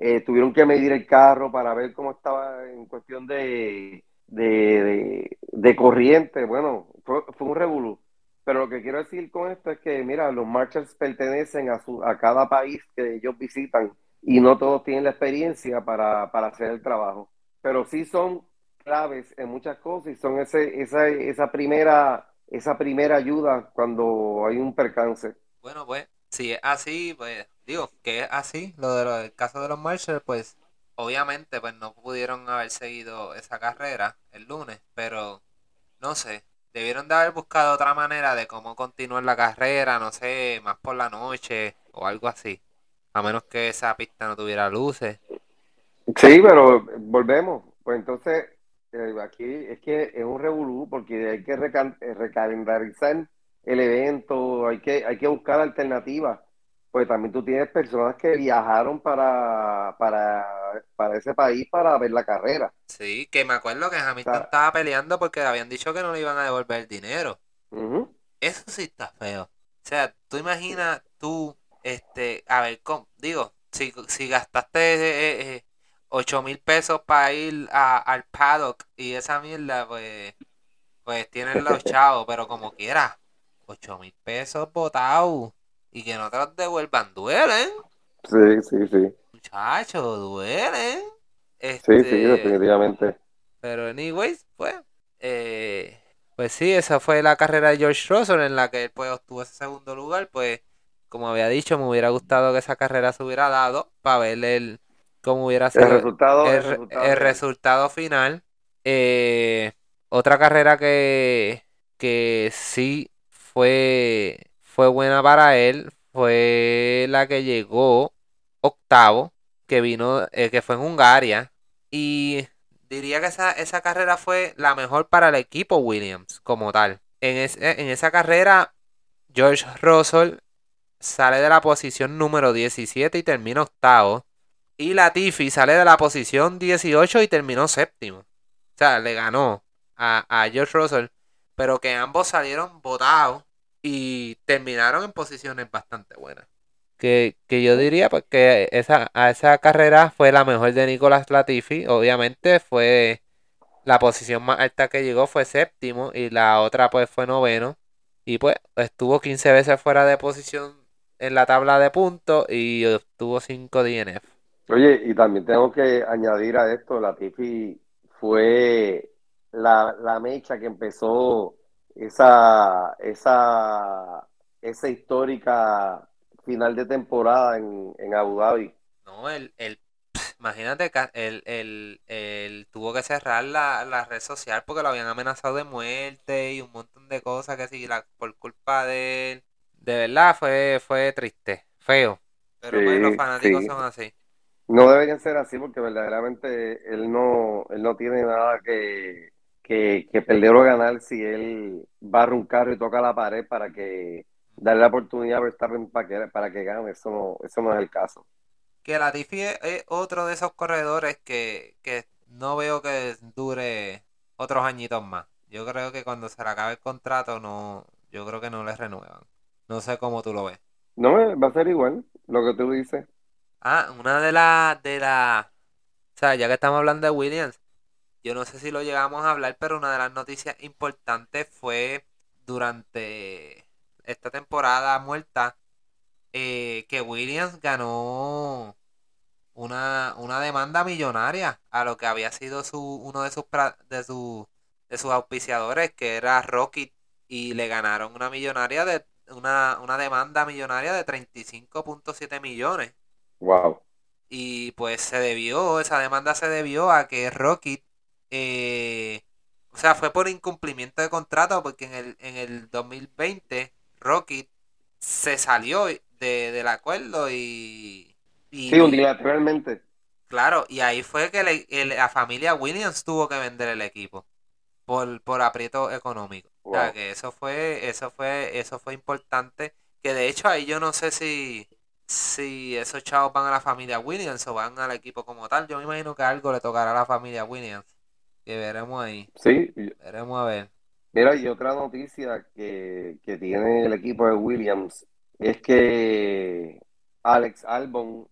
eh, tuvieron que medir el carro para ver cómo estaba en cuestión de, de, de, corriente. Bueno, fue, fue un revolú. Pero lo que quiero decir con esto es que, mira, los marshals pertenecen a, su, a cada país que ellos visitan y no todos tienen la experiencia para, para hacer el trabajo. Pero sí son claves en muchas cosas y son ese, esa, esa, primera, esa primera ayuda cuando hay un percance. Bueno, pues, si es así, pues digo que es así, lo del de caso de los Marshall, pues obviamente pues no pudieron haber seguido esa carrera el lunes, pero no sé, debieron de haber buscado otra manera de cómo continuar la carrera, no sé, más por la noche o algo así, a menos que esa pista no tuviera luces. Sí, pero volvemos, pues entonces eh, aquí es que es un revolú porque hay que recalendarizar el evento, hay que, hay que buscar alternativas pues también tú tienes personas que viajaron para, para, para ese país para ver la carrera. Sí, que me acuerdo que Hamilton estaba peleando porque habían dicho que no le iban a devolver el dinero. Eso sí está feo. O sea, tú imaginas tú, este, a ver, digo, si, si gastaste eh, eh, ocho mil pesos para ir al paddock y esa mierda, pues, pues tienen los chavos, pero como quiera, ocho mil pesos botados y que no te los devuelvan, duelen. Sí, sí, sí. Muchachos, duelen. sí, sí, este, definitivamente. Pero, anyways, pues, eh, pues sí, esa fue la carrera de George Russell en la que él pues, obtuvo ese segundo lugar. Pues, como había dicho, me hubiera gustado que esa carrera se hubiera dado para ver el, cómo hubiera sido el resultado, el, resultado, final. Eh, otra carrera que, que sí fue fue buena para él fue la que llegó octavo, que vino, eh, que fue en Hungaria. Y diría que esa, esa, carrera fue la mejor para el equipo Williams como tal. En, en esa carrera, George Russell sale de la posición número 17 y termina octavo. Y Latifi sale de la posición 18 y terminó séptimo. O sea, le ganó a, a George Russell. Pero que ambos salieron votados y terminaron en posiciones bastante buenas. Que, yo diría pues, que esa, a esa carrera fue la mejor de Nicolás Latifi. Obviamente fue la posición más alta que llegó fue séptimo y la otra pues fue noveno. Y pues estuvo 15 veces fuera de posición en la tabla de puntos y obtuvo 5 DNF. Oye, y también tengo que añadir a esto, Latifi fue la, la mecha que empezó esa, esa, esa histórica final de temporada en, en Abu Dhabi. No, el, el imagínate que él, tuvo que cerrar la, la, red social porque lo habían amenazado de muerte y un montón de cosas que la, por culpa de él. De verdad fue, fue triste, feo. Pero pues, los fanáticos son así. No deberían ser así porque verdaderamente él no, él no tiene nada que, que, que perder o ganar si él barra un carro y toca la pared para que darle la oportunidad a Verstappen para que, para que gane. Eso no, eso no es el caso. Que la Tiffy es otro de esos corredores que, que no veo que dure otros añitos más. Yo creo que cuando se le acabe el contrato, no, yo creo que no le renuevan. No sé cómo tú lo ves. No, va a ser igual lo que tú dices. Ah, una de las, de la, o sea, ya que estamos hablando de Williams, yo no sé si lo llegamos a hablar, pero una de las noticias importantes fue durante esta temporada muerta eh, que Williams ganó una, una demanda millonaria a lo que había sido su, uno de sus, de, su, de sus auspiciadores, que era Rocket, y le ganaron una millonaria de una, una demanda millonaria de 35.7 millones. Wow. Y pues se debió, esa demanda se debió a que Rocket eh, o sea, fue por incumplimiento de contrato porque en el, en el 2020 Rocket se salió de, del acuerdo y, y... Sí, unilateralmente. Claro, y ahí fue que la familia Williams tuvo que vender el equipo por, por aprieto económico. O sea, que eso fue, eso fue, eso fue importante. Que de hecho ahí yo no sé si, si esos chavos van a la familia Williams o van al equipo como tal. Yo me imagino que algo le tocará a la familia Williams que veremos ahí. Sí. Veremos a ver. Mira, y otra noticia que, tiene el equipo de Williams es que Alex Albon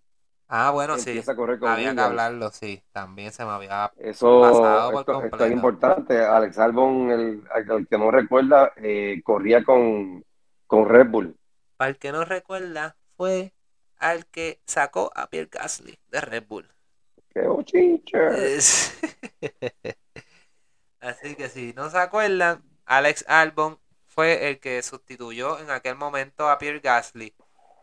Ah, bueno, sí. había que hablarlo, sí. También se me había Eso, pasado por esto, esto, es importante. Alex Albon, el, el que no recuerda, eh, corría con, con Red Bull. Para el que no recuerda, fue al que sacó a Pierre Gasly de Red Bull. Así que si no se acuerdan, Alex Albon fue el que sustituyó en aquel momento a Pierre Gasly.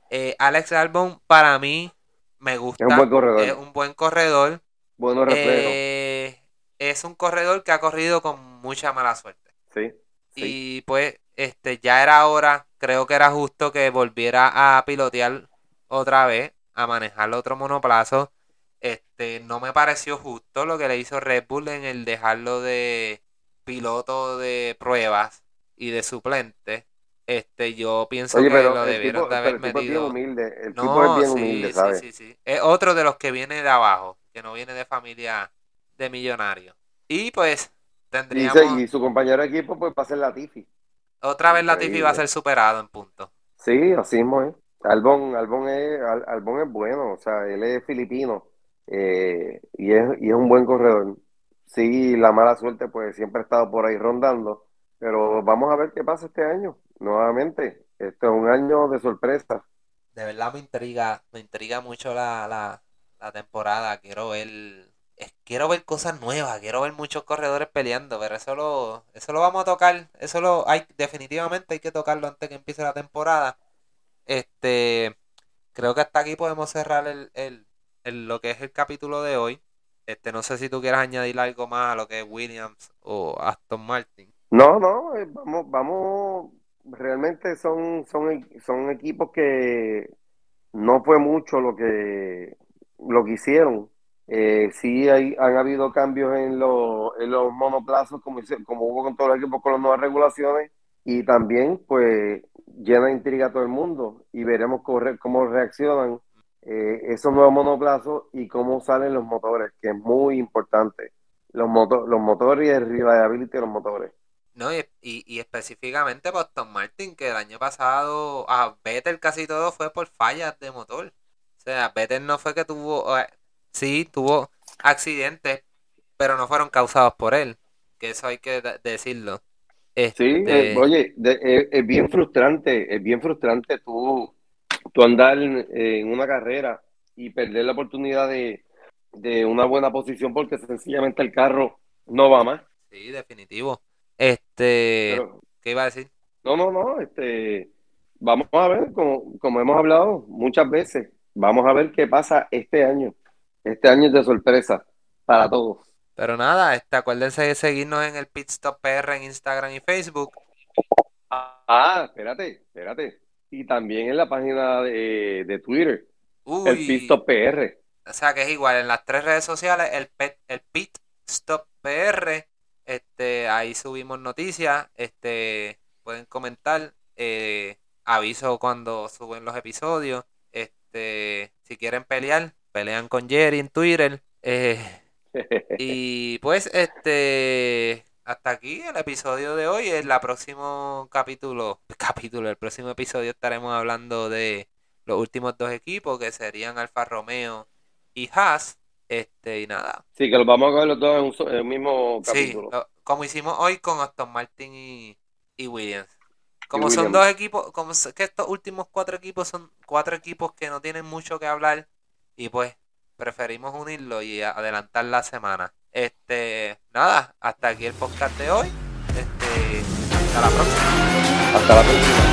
Eh, Alex Albon para mí me gusta. Es un buen corredor. Es un buen corredor. Bueno. Eh, es un corredor que ha corrido con mucha mala suerte. Sí, sí. Y pues este ya era hora, creo que era justo que volviera a pilotear otra vez, a manejar otro monoplazo. Este, no me pareció justo lo que le hizo Red Bull en el dejarlo de piloto de pruebas y de suplente. Este, yo pienso Oye, que lo debieron tipo, de haber pero el tipo es bien metido. humilde. El tipo No, es bien sí, humilde, sí, ¿sabes? sí, sí. Es otro de los que viene de abajo, que no viene de familia de millonarios. Y pues tendríamos y su compañero de equipo, pues, va a ser Latifi. otra vez Latifi va a ser superado en punto. Sí, así mismo es. Albón, Albón es, Al- Albón es bueno, o sea, él es filipino eh, y, es, y es un buen corredor. Sí, la mala suerte, pues siempre ha estado por ahí rondando, pero vamos a ver qué pasa este año. Nuevamente, este es un año de sorpresa. De verdad me intriga, me intriga mucho la, la, la temporada. Quiero ver, quiero ver cosas nuevas, quiero ver muchos corredores peleando, pero eso lo, eso lo vamos a tocar, eso lo hay, definitivamente hay que tocarlo antes que empiece la temporada. Este, creo que hasta aquí podemos cerrar el, lo que es el capítulo de hoy. Este, no sé si tú quieras añadir algo más a lo que es Williams o Aston Martin. No, no, eh, vamos, vamos, realmente son, son, son equipos que no fue mucho lo que, lo que hicieron. Eh, sí hay, han habido cambios en, los en los monoplazos, como, como hubo con todos los equipos con las nuevas regulaciones, y también pues llena de intriga a todo el mundo y veremos corre- cómo reaccionan eh, esos nuevos monoplazos y cómo salen los motores, que es muy importante. Los, moto- los motores y el reliability de los motores. No, y, y, y específicamente por Aston Martin, que el año pasado a Vettel casi todo fue por fallas de motor. O sea, Vettel no fue que tuvo, eh, sí, tuvo accidentes, pero no fueron causados por él. Que eso hay que de- decirlo. Sí, Este, eh, oye, de- eh, es bien frustrante, es bien frustrante tú, tú andar en, en una carrera y perder la oportunidad de, de una buena posición porque sencillamente el carro no va más. sí, definitivo. Este, Pero, ¿qué iba a decir? no, no, no, este, vamos a ver, como, como hemos hablado muchas veces, vamos a ver qué pasa este año. Este año es de sorpresa para todos. Pero nada, este, acuérdense de seguirnos en el Pit Stop PR en Instagram y Facebook. Ah, espérate, espérate. Y también en la página de, de Twitter, el Pisto PR. O sea que es igual en las tres redes sociales, el pet, el Pit Stop PR, este, ahí subimos noticias, este, pueden comentar, eh, aviso cuando suben los episodios, este, si quieren pelear, pelean con Jerry en Twitter, eh, y pues este hasta aquí el episodio de hoy. En el próximo capítulo, capítulo, el próximo episodio estaremos hablando de los últimos dos equipos que serían Alfa Romeo y Haas. Este y nada. Sí, que los vamos a coger los dos en un en el mismo Sí, capítulo. lo- como hicimos hoy con Aston Martin y, y Williams. Como Y son dos equipos, como que estos últimos cuatro equipos son cuatro equipos que no tienen mucho que hablar y pues preferimos unirlo y adelantar la semana. Este, nada, hasta aquí el podcast de hoy. Este, hasta la próxima. Hasta la próxima.